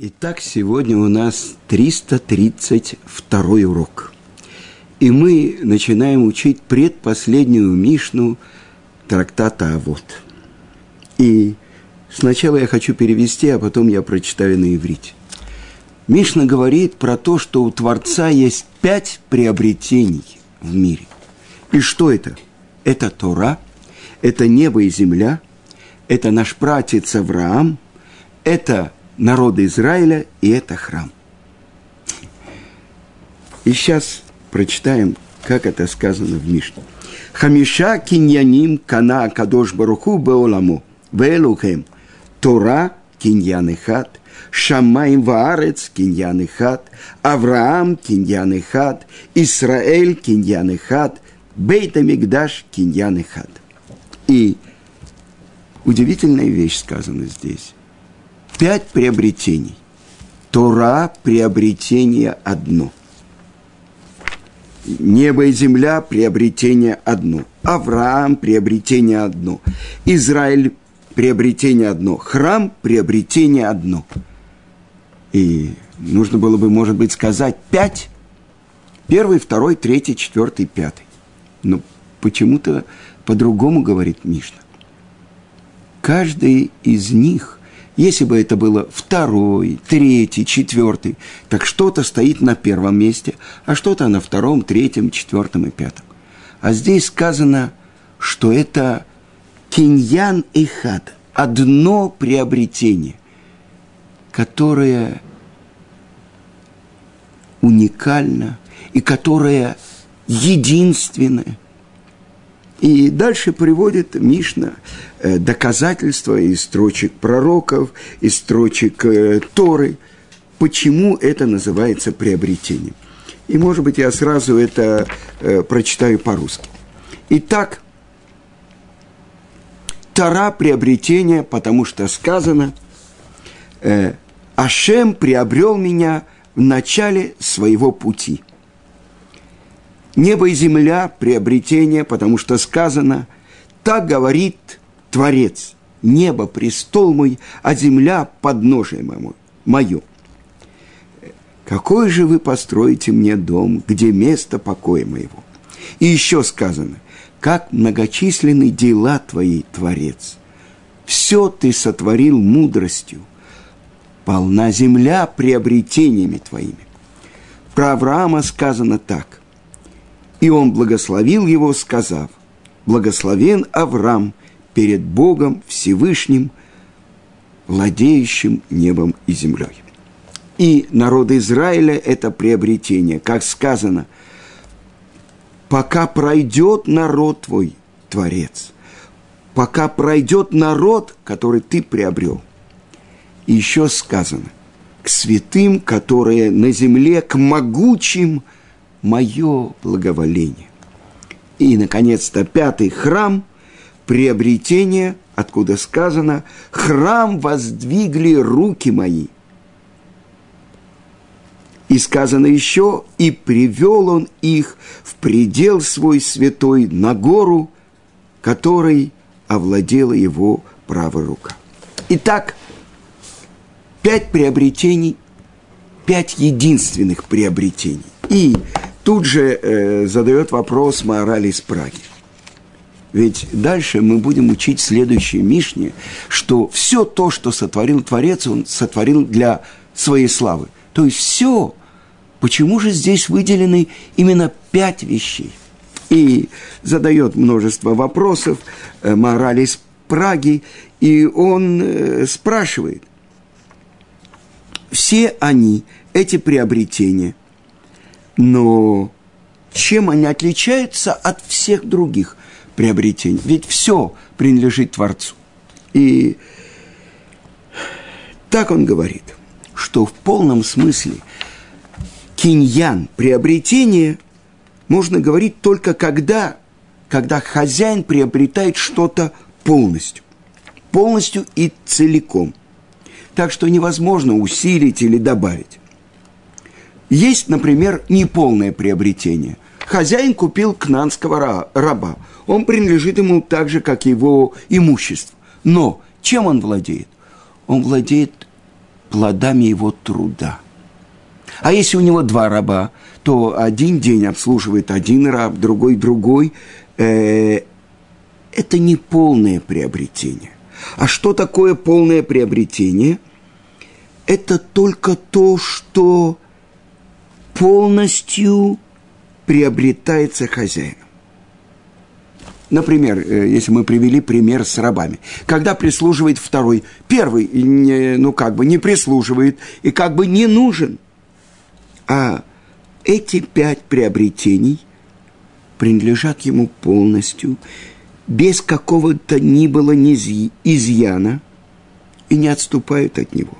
Итак, сегодня у нас 332 урок. И мы начинаем учить предпоследнюю Мишну трактата «Авод». И сначала я хочу перевести, а потом я прочитаю на иврите. Мишна говорит про то, что у Творца есть пять приобретений в мире. И что это? Это Тора, это небо и земля, это наш пратец Авраам, это народа Израиля, и это храм. И сейчас прочитаем, как это сказано в Мишне. Хамиша киньяним кана кадош баруху беоламу, веэлухем, Тора киньян хат, Шамаим ваарец киньян хат, Авраам киньян хат, Исраэль киньян хат, Бейта Мигдаш киньян хат. И удивительная вещь сказана здесь пять приобретений. Тора – приобретение одно. Небо и земля – приобретение одно. Авраам – приобретение одно. Израиль – приобретение одно. Храм – приобретение одно. И нужно было бы, может быть, сказать пять. Первый, второй, третий, четвертый, пятый. Но почему-то по-другому говорит Мишна. Каждый из них если бы это было второй, третий, четвертый, так что-то стоит на первом месте, а что-то на втором, третьем, четвертом и пятом. А здесь сказано, что это киньян и хад, одно приобретение, которое уникально и которое единственное – и дальше приводит Мишна э, доказательства из строчек пророков, из строчек э, Торы, почему это называется приобретением. И, может быть, я сразу это э, прочитаю по-русски. Итак, Тара приобретение, потому что сказано, Ашем приобрел меня в начале своего пути – Небо и земля – приобретение, потому что сказано, так говорит Творец, небо – престол мой, а земля – подножие мое. Какой же вы построите мне дом, где место покоя моего? И еще сказано, как многочисленны дела твои, Творец. Все ты сотворил мудростью, полна земля приобретениями твоими. Про Авраама сказано так. И он благословил его, сказав, «Благословен Авраам перед Богом Всевышним, владеющим небом и землей». И народ Израиля – это приобретение, как сказано, «Пока пройдет народ твой, Творец, пока пройдет народ, который ты приобрел». И еще сказано, к святым, которые на земле, к могучим – мое благоволение. И, наконец-то, пятый храм – приобретение, откуда сказано «храм воздвигли руки мои». И сказано еще «и привел он их в предел свой святой на гору, которой овладела его правая рука». Итак, пять приобретений, пять единственных приобретений. И тут же э, задает вопрос морали из Праги. Ведь дальше мы будем учить следующее Мишне, что все то, что сотворил Творец, он сотворил для своей славы. То есть все. Почему же здесь выделены именно пять вещей? И задает множество вопросов э, морали из Праги, и он э, спрашивает, все они, эти приобретения – но чем они отличаются от всех других приобретений? Ведь все принадлежит Творцу. И так он говорит, что в полном смысле киньян, приобретение, можно говорить только когда, когда хозяин приобретает что-то полностью. Полностью и целиком. Так что невозможно усилить или добавить. Есть, например, неполное приобретение. Хозяин купил кнанского раба. Он принадлежит ему так же, как его имущество. Но чем он владеет? Он владеет плодами его труда. А если у него два раба, то один день обслуживает один раб, другой другой. Э, это не полное приобретение. А что такое полное приобретение? Это только то, что полностью приобретается хозяином. Например, э, если мы привели пример с рабами. Когда прислуживает второй, первый, ну как бы не прислуживает и как бы не нужен. А эти пять приобретений принадлежат ему полностью, без какого-то ни было ни изъяна, и не отступают от него.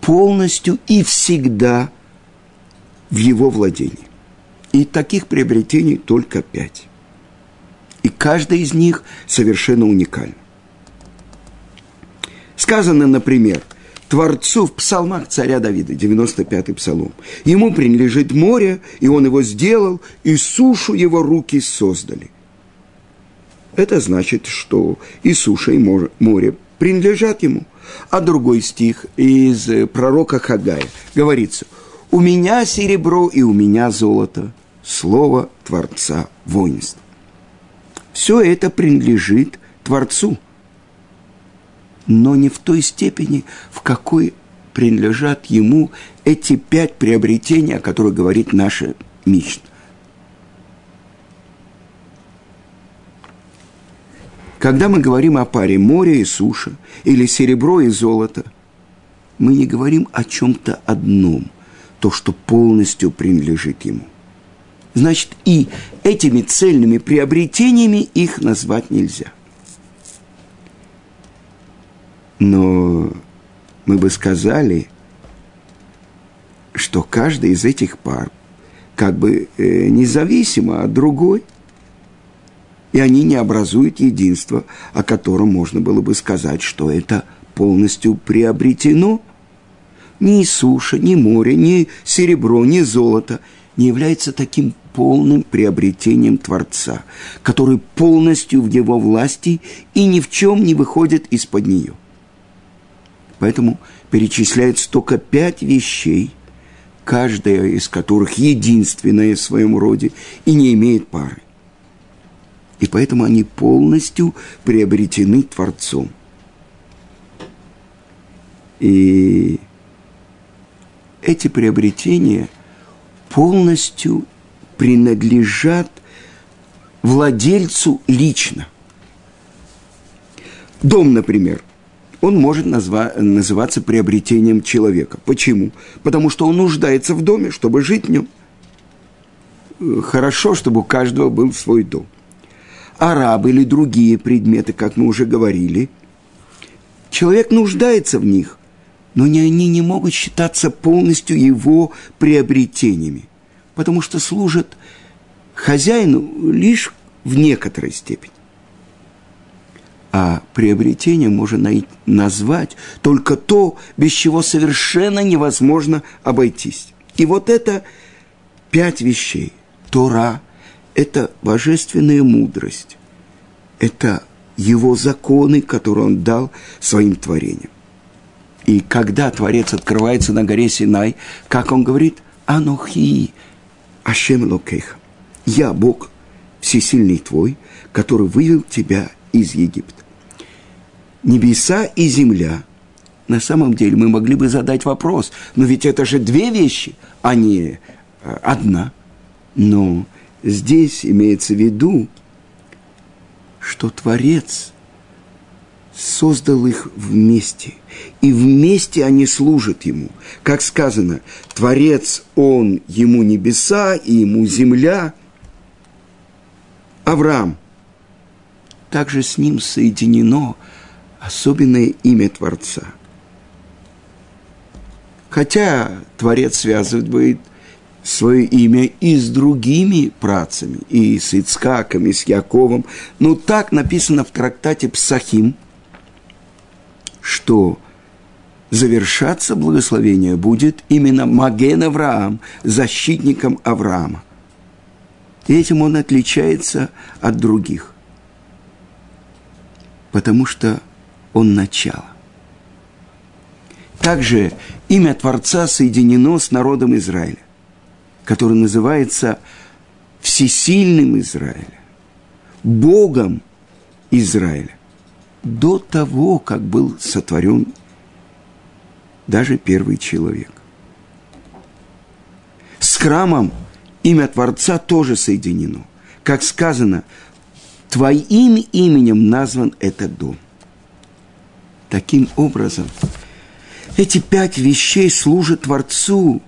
Полностью и всегда в его владении. И таких приобретений только пять. И каждая из них совершенно уникальна. Сказано, например, Творцу в псалмах царя Давида, 95-й псалом. Ему принадлежит море, и он его сделал, и сушу его руки создали. Это значит, что и суша, и море принадлежат ему. А другой стих из пророка Хагая говорится, «У меня серебро и у меня золото, слово Творца воинств». Все это принадлежит Творцу, но не в той степени, в какой принадлежат ему эти пять приобретений, о которых говорит наша Мишна. Когда мы говорим о паре море и суша, или серебро и золото, мы не говорим о чем-то одном, то, что полностью принадлежит ему. Значит, и этими цельными приобретениями их назвать нельзя. Но мы бы сказали, что каждый из этих пар как бы э, независимо от другой, и они не образуют единство, о котором можно было бы сказать, что это полностью приобретено. Ни суша, ни море, ни серебро, ни золото не является таким полным приобретением Творца, который полностью в его власти и ни в чем не выходит из-под нее. Поэтому перечисляется только пять вещей, каждая из которых единственная в своем роде и не имеет пары. И поэтому они полностью приобретены Творцом. И эти приобретения полностью принадлежат владельцу лично. Дом, например, он может назва, называться приобретением человека. Почему? Потому что он нуждается в доме, чтобы жить в нем. Хорошо, чтобы у каждого был свой дом. Арабы или другие предметы, как мы уже говорили, человек нуждается в них, но они не могут считаться полностью его приобретениями потому что служат хозяину лишь в некоторой степени. А приобретение можно назвать только то, без чего совершенно невозможно обойтись. И вот это пять вещей. Тора – это божественная мудрость. Это его законы, которые он дал своим творениям. И когда Творец открывается на горе Синай, как он говорит, «Анухи», Ашем Локеха. Я Бог, всесильный твой, который вывел тебя из Египта. Небеса и земля. На самом деле мы могли бы задать вопрос, но ведь это же две вещи, а не э, одна. Но здесь имеется в виду, что Творец создал их вместе, и вместе они служат Ему. Как сказано, Творец Он, Ему небеса, и Ему земля. Авраам. Также с ним соединено особенное имя Творца. Хотя Творец связывает свое имя и с другими працами, и с Ицкаком, и с Яковом. Но так написано в трактате Псахим – что завершаться благословение будет именно Маген Авраам, защитником Авраама. И этим он отличается от других, потому что он начало. Также имя Творца соединено с народом Израиля, который называется Всесильным Израиля, Богом Израиля, до того, как был сотворен даже первый человек. С храмом имя Творца тоже соединено. Как сказано, твоим именем назван этот дом. Таким образом, эти пять вещей служат Творцу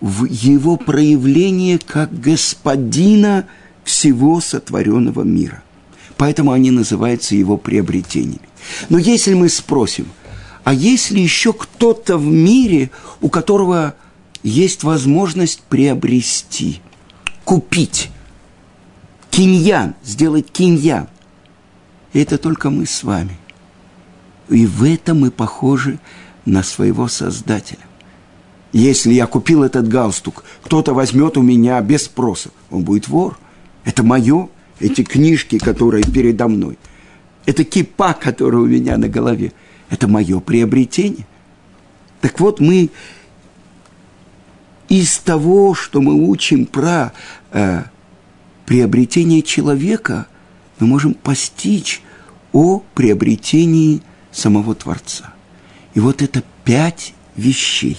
в его проявлении как господина всего сотворенного мира. Поэтому они называются его приобретениями. Но если мы спросим, а есть ли еще кто-то в мире, у которого есть возможность приобрести, купить, киньян, сделать киньян, это только мы с вами – и в этом мы похожи на своего Создателя. Если я купил этот галстук, кто-то возьмет у меня без спроса, он будет вор. Это мое, эти книжки, которые передо мной. Это кипа, которая у меня на голове. Это мое приобретение. Так вот, мы из того, что мы учим про э, приобретение человека, мы можем постичь о приобретении самого Творца. И вот это пять вещей.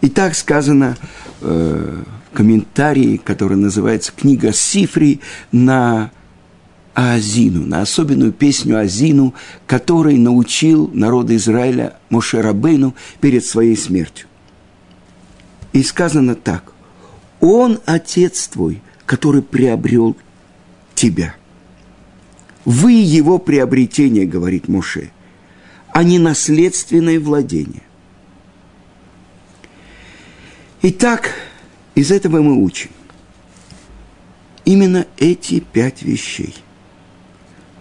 И так сказано э, в комментарии, который называется «Книга Сифри» на Азину, на особенную песню Азину, который научил народа Израиля Моше Рабейну перед своей смертью. И сказано так. «Он, Отец твой, который приобрел тебя». Вы его приобретение, говорит Моше, а не наследственное владение. Итак, из этого мы учим. Именно эти пять вещей.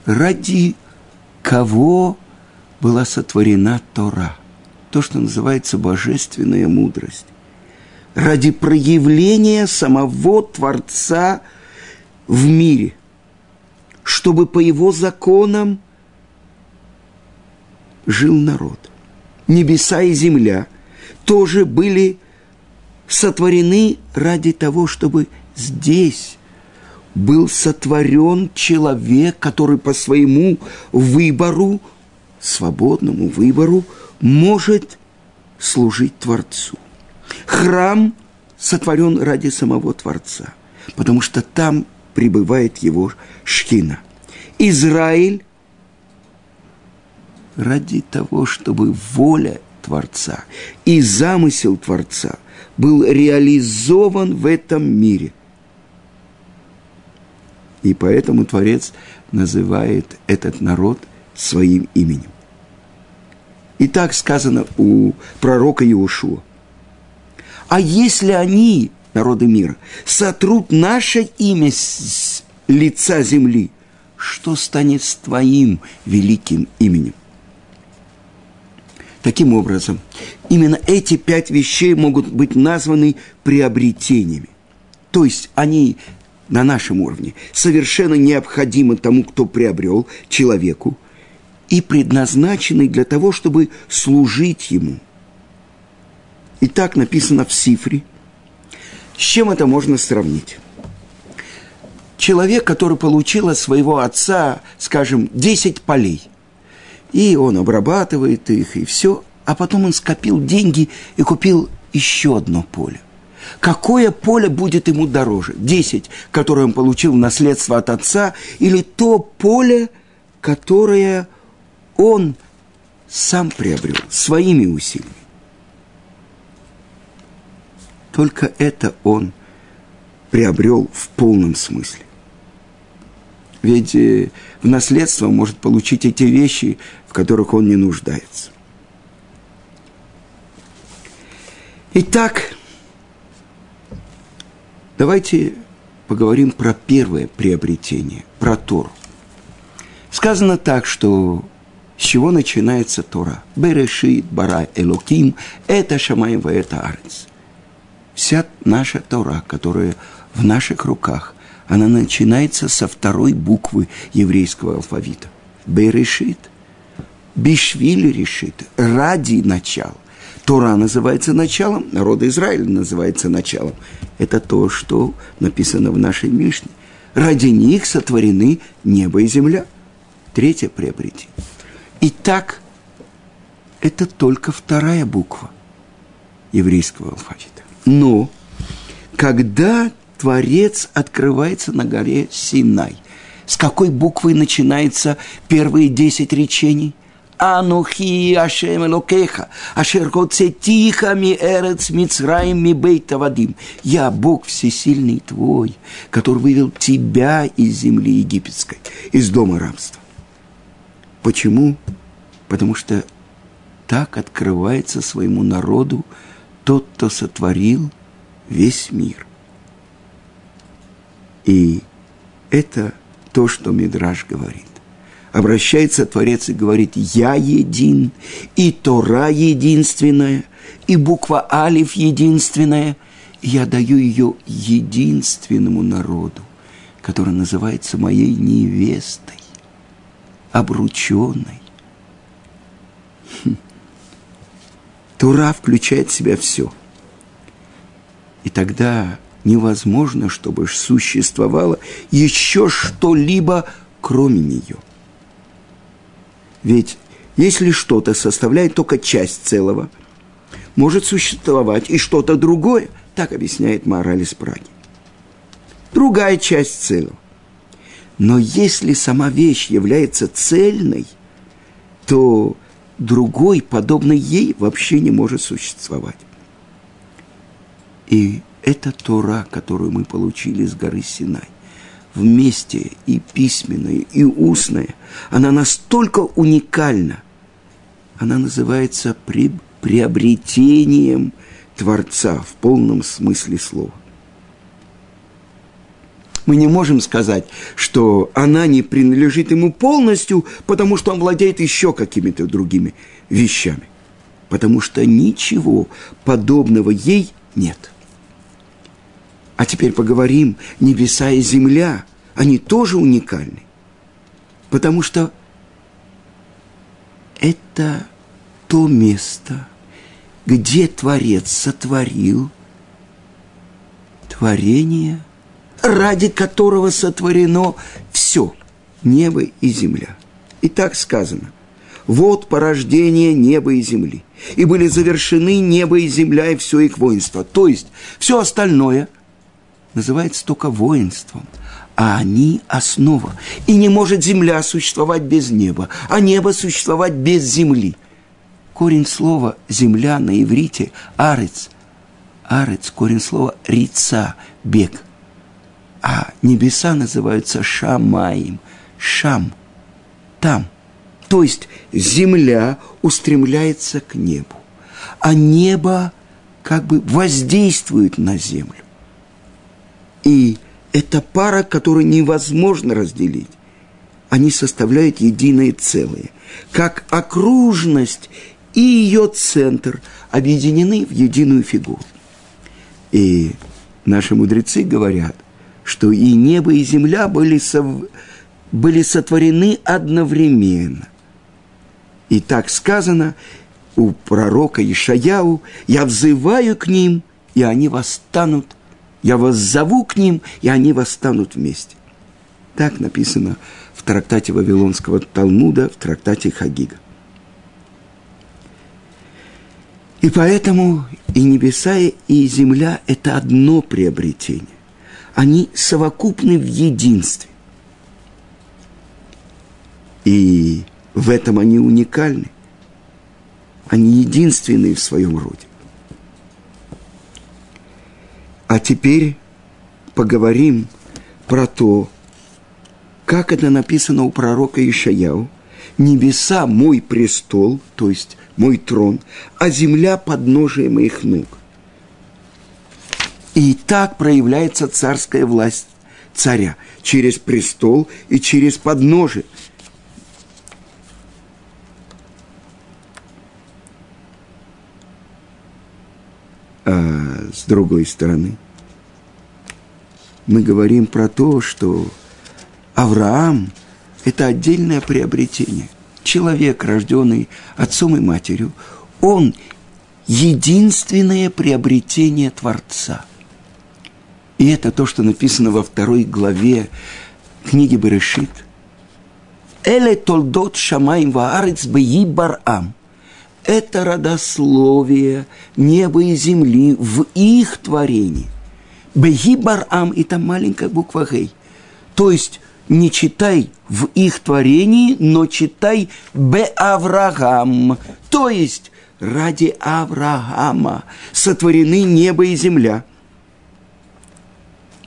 Ради кого была сотворена Тора? То, что называется божественная мудрость. Ради проявления самого Творца в мире – чтобы по его законам жил народ. Небеса и земля тоже были сотворены ради того, чтобы здесь был сотворен человек, который по своему выбору, свободному выбору, может служить Творцу. Храм сотворен ради самого Творца, потому что там пребывает его шхина. Израиль ради того, чтобы воля Творца и замысел Творца был реализован в этом мире. И поэтому Творец называет этот народ своим именем. И так сказано у пророка Иошуа. А если они народы мира, сотрут наше имя с лица земли, что станет с твоим великим именем? Таким образом, именно эти пять вещей могут быть названы приобретениями. То есть они на нашем уровне совершенно необходимы тому, кто приобрел человеку, и предназначены для того, чтобы служить ему. И так написано в Сифре – с чем это можно сравнить? Человек, который получил от своего отца, скажем, 10 полей, и он обрабатывает их, и все, а потом он скопил деньги и купил еще одно поле. Какое поле будет ему дороже? 10, которое он получил в наследство от отца, или то поле, которое он сам приобрел своими усилиями? Только это он приобрел в полном смысле. Ведь э, в наследство может получить эти вещи, в которых он не нуждается. Итак, давайте поговорим про первое приобретение, про Тору. Сказано так, что с чего начинается Тора? Берешит, Бара, Элоким, это Шамаева, это Арец вся наша Тора, которая в наших руках, она начинается со второй буквы еврейского алфавита. Берешит. Бишвили решит, ради начала. Тора называется началом, народ Израиля называется началом. Это то, что написано в нашей Мишне. Ради них сотворены небо и земля. Третье приобретение. Итак, это только вторая буква еврейского алфавита. Но когда Творец открывается на горе Синай, с какой буквы начинаются первые десять речений – Анухи Ашем Элокеха, Ашер Хоцетиха ми Эрец Мицраим ми Бейта Вадим. Я Бог всесильный твой, который вывел тебя из земли египетской, из дома рабства. Почему? Потому что так открывается своему народу тот, кто сотворил весь мир. И это то, что Мидраш говорит обращается Творец и говорит, «Я един, и Тора единственная, и буква Алиф единственная, я даю ее единственному народу, который называется моей невестой, обрученной». Хм. Тура включает в себя все. И тогда невозможно, чтобы существовало еще что-либо, кроме нее. Ведь если что-то составляет только часть целого, может существовать и что-то другое, так объясняет мораль из Праги. Другая часть целого. Но если сама вещь является цельной, то другой, подобный ей, вообще не может существовать. И это Тора, которую мы получили с горы Синай вместе и письменное, и устное, она настолько уникальна. Она называется при, приобретением Творца в полном смысле слова. Мы не можем сказать, что она не принадлежит ему полностью, потому что он владеет еще какими-то другими вещами. Потому что ничего подобного ей нет – а теперь поговорим, небеса и земля, они тоже уникальны. Потому что это то место, где Творец сотворил творение, ради которого сотворено все, небо и земля. И так сказано. Вот порождение неба и земли. И были завершены небо и земля и все их воинство. То есть все остальное – называется только воинством, а они – основа. И не может земля существовать без неба, а небо существовать без земли. Корень слова «земля» на иврите – арец. Арец – корень слова «рица» – бег. А небеса называются шамаим, шам, там. То есть земля устремляется к небу, а небо как бы воздействует на землю. И это пара, которую невозможно разделить. Они составляют единое целое. Как окружность и ее центр объединены в единую фигуру. И наши мудрецы говорят, что и небо, и земля были, сов... были сотворены одновременно. И так сказано у пророка Ишаяу, «Я взываю к ним, и они восстанут я вас зову к ним, и они восстанут вместе. Так написано в трактате Вавилонского Талмуда, в трактате Хагига. И поэтому и небеса, и земля – это одно приобретение. Они совокупны в единстве. И в этом они уникальны. Они единственные в своем роде. А теперь поговорим про то, как это написано у пророка Ишаяу. «Небеса – мой престол, то есть мой трон, а земля – подножие моих ног». И так проявляется царская власть царя через престол и через подножие. А с другой стороны, мы говорим про то, что Авраам – это отдельное приобретение. человек, рожденный отцом и матерью, он единственное приобретение Творца. И это то, что написано во второй главе книги Берешит. Эле толдот шамаим ваарец беи барам. Это родословие неба и земли в их творении. Беги барам – это маленькая буква Гей. То есть не читай в их творении, но читай Бе Авраам. То есть ради Авраама сотворены небо и земля.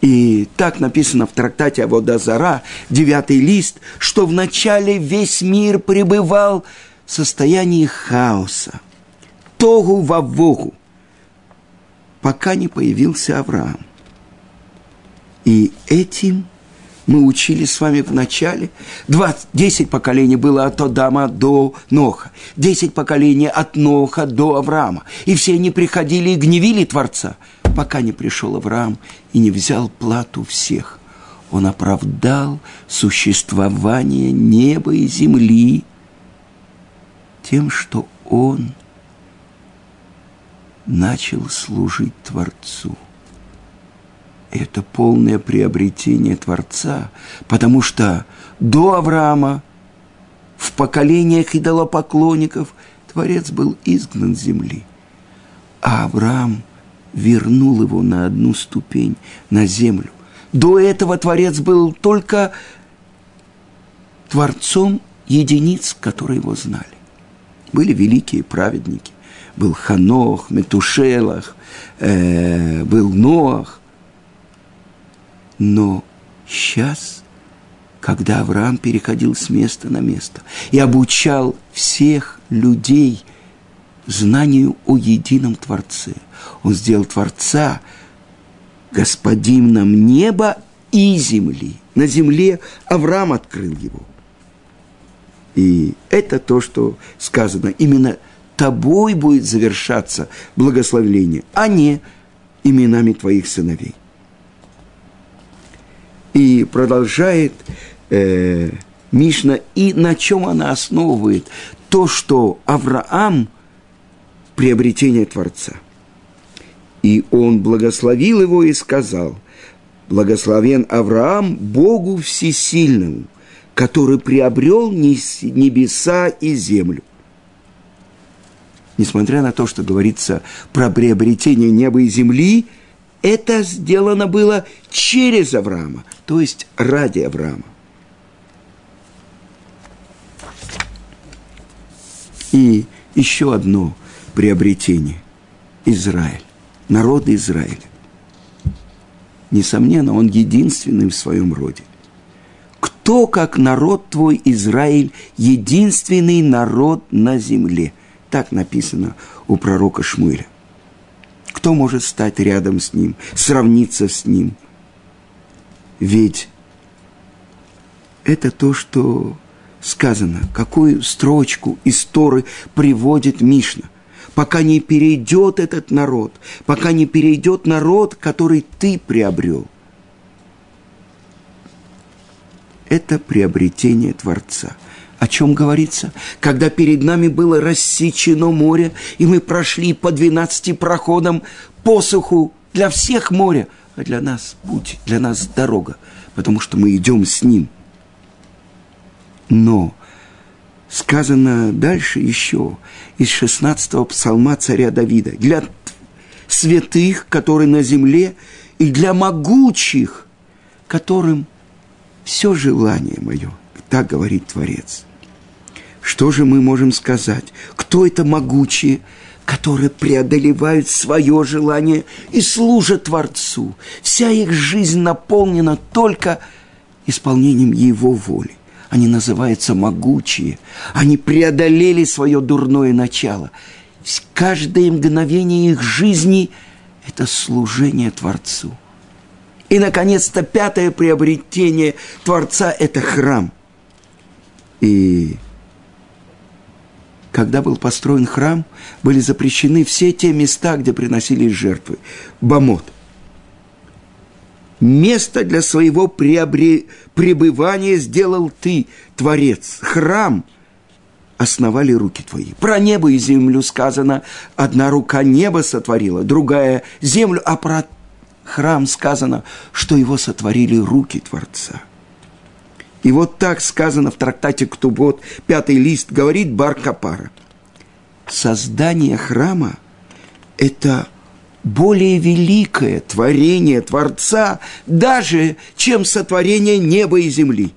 И так написано в трактате Аводазара, девятый лист, что вначале весь мир пребывал состоянии хаоса, тогу вавогу, пока не появился Авраам. И этим мы учили с вами в начале. 20, 10 поколений было от Адама до Ноха. 10 поколений от Ноха до Авраама. И все они приходили и гневили Творца, пока не пришел Авраам и не взял плату всех. Он оправдал существование неба и земли тем, что он начал служить Творцу – это полное приобретение Творца, потому что до Авраама в поколениях идолопоклонников Творец был изгнан с земли, а Авраам вернул его на одну ступень, на землю. До этого Творец был только Творцом единиц, которые его знали. Были великие праведники. Был Ханох, Метушелах, э, был Ноах, но сейчас, когда Авраам переходил с места на место и обучал всех людей знанию о едином Творце, он сделал Творца господином неба и земли. На земле Авраам открыл его. И это то, что сказано. Именно тобой будет завершаться благословление, а не именами твоих сыновей. И продолжает э, Мишна, и на чем она основывает то, что Авраам – приобретение Творца. И он благословил его и сказал, благословен Авраам Богу Всесильному, который приобрел небеса и землю. Несмотря на то, что говорится про приобретение неба и земли – это сделано было через Авраама, то есть ради Авраама. И еще одно приобретение – Израиль, народ Израиля. Несомненно, он единственный в своем роде. Кто, как народ твой, Израиль, единственный народ на земле? Так написано у пророка Шмуэля. Кто может стать рядом с ним, сравниться с ним? Ведь это то, что сказано, какую строчку из Торы приводит Мишна. Пока не перейдет этот народ, пока не перейдет народ, который ты приобрел. Это приобретение Творца – о чем говорится? Когда перед нами было рассечено море, и мы прошли по двенадцати проходам посуху для всех моря, а для нас путь, для нас дорога, потому что мы идем с ним. Но сказано дальше еще из 16-го псалма царя Давида, для святых, которые на земле, и для могучих, которым все желание мое, так говорит Творец – что же мы можем сказать? Кто это могучие, которые преодолевают свое желание и служат Творцу? Вся их жизнь наполнена только исполнением Его воли. Они называются могучие. Они преодолели свое дурное начало. Каждое мгновение их жизни – это служение Творцу. И, наконец-то, пятое приобретение Творца – это храм. И когда был построен храм, были запрещены все те места, где приносились жертвы. Бамот. Место для своего приобре... пребывания сделал ты, Творец. Храм основали руки твои. Про небо и землю сказано, одна рука небо сотворила, другая землю, а про храм сказано, что его сотворили руки Творца. И вот так сказано в трактате Ктубот, пятый лист, говорит Бар Капара. Создание храма – это более великое творение Творца, даже чем сотворение неба и земли.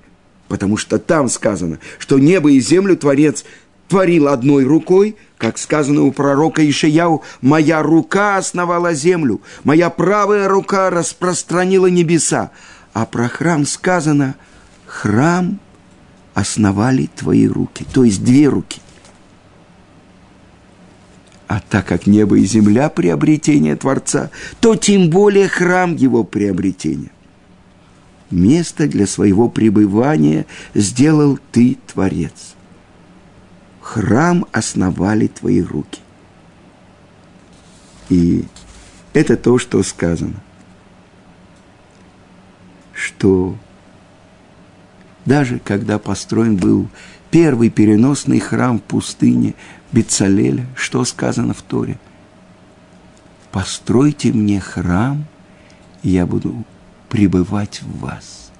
Потому что там сказано, что небо и землю Творец творил одной рукой, как сказано у пророка Ишаяу, «Моя рука основала землю, моя правая рука распространила небеса». А про храм сказано, «Храм основали твои руки», то есть две руки. А так как небо и земля – приобретение Творца, то тем более храм его приобретения. Место для своего пребывания сделал ты, Творец. Храм основали твои руки. И это то, что сказано. Что даже когда построен был первый переносный храм в пустыне Бецалеля, что сказано в Торе? «Постройте мне храм, и я буду пребывать в вас».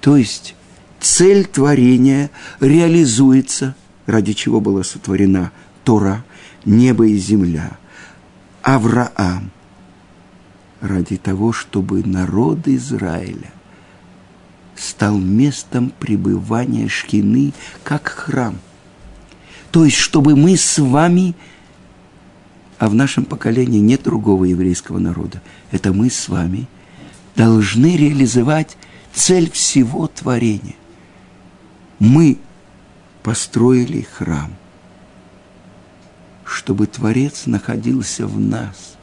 То есть цель творения реализуется, ради чего была сотворена Тора, небо и земля, Авраам, ради того, чтобы народ Израиля стал местом пребывания Шкины, как храм – то есть, чтобы мы с вами, а в нашем поколении нет другого еврейского народа, это мы с вами должны реализовать цель всего творения. Мы построили храм, чтобы Творец находился в нас.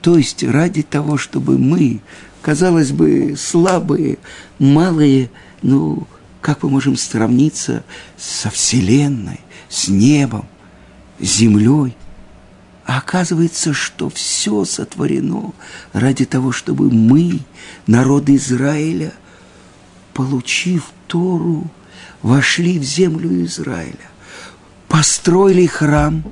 То есть ради того, чтобы мы, казалось бы, слабые, малые, ну, как мы можем сравниться со Вселенной, с небом, с землей? А оказывается, что все сотворено ради того, чтобы мы, народ Израиля, получив Тору, вошли в землю Израиля, построили храм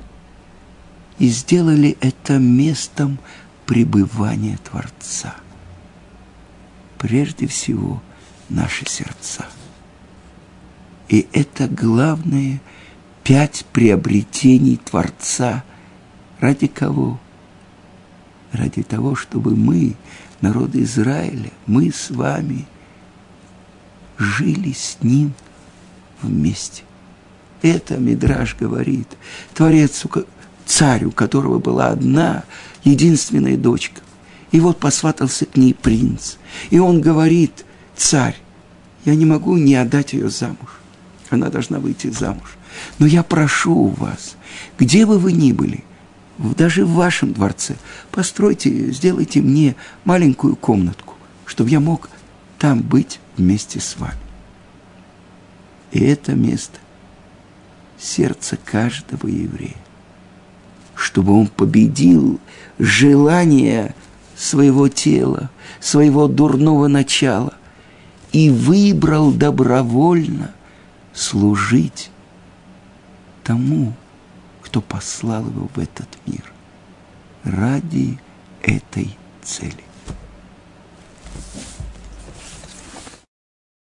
и сделали это местом пребывания Творца. Прежде всего, наши сердца – и это главное пять приобретений Творца. Ради кого? Ради того, чтобы мы, народ Израиля, мы с вами жили с Ним вместе. Это Мидраж говорит. Творец, царь, у которого была одна, единственная дочка. И вот посватался к ней принц. И он говорит, царь, я не могу не отдать ее замуж она должна выйти замуж. Но я прошу у вас, где бы вы ни были, даже в вашем дворце, постройте, сделайте мне маленькую комнатку, чтобы я мог там быть вместе с вами. Это место – сердце каждого еврея, чтобы он победил желание своего тела, своего дурного начала и выбрал добровольно – служить тому, кто послал его в этот мир ради этой цели.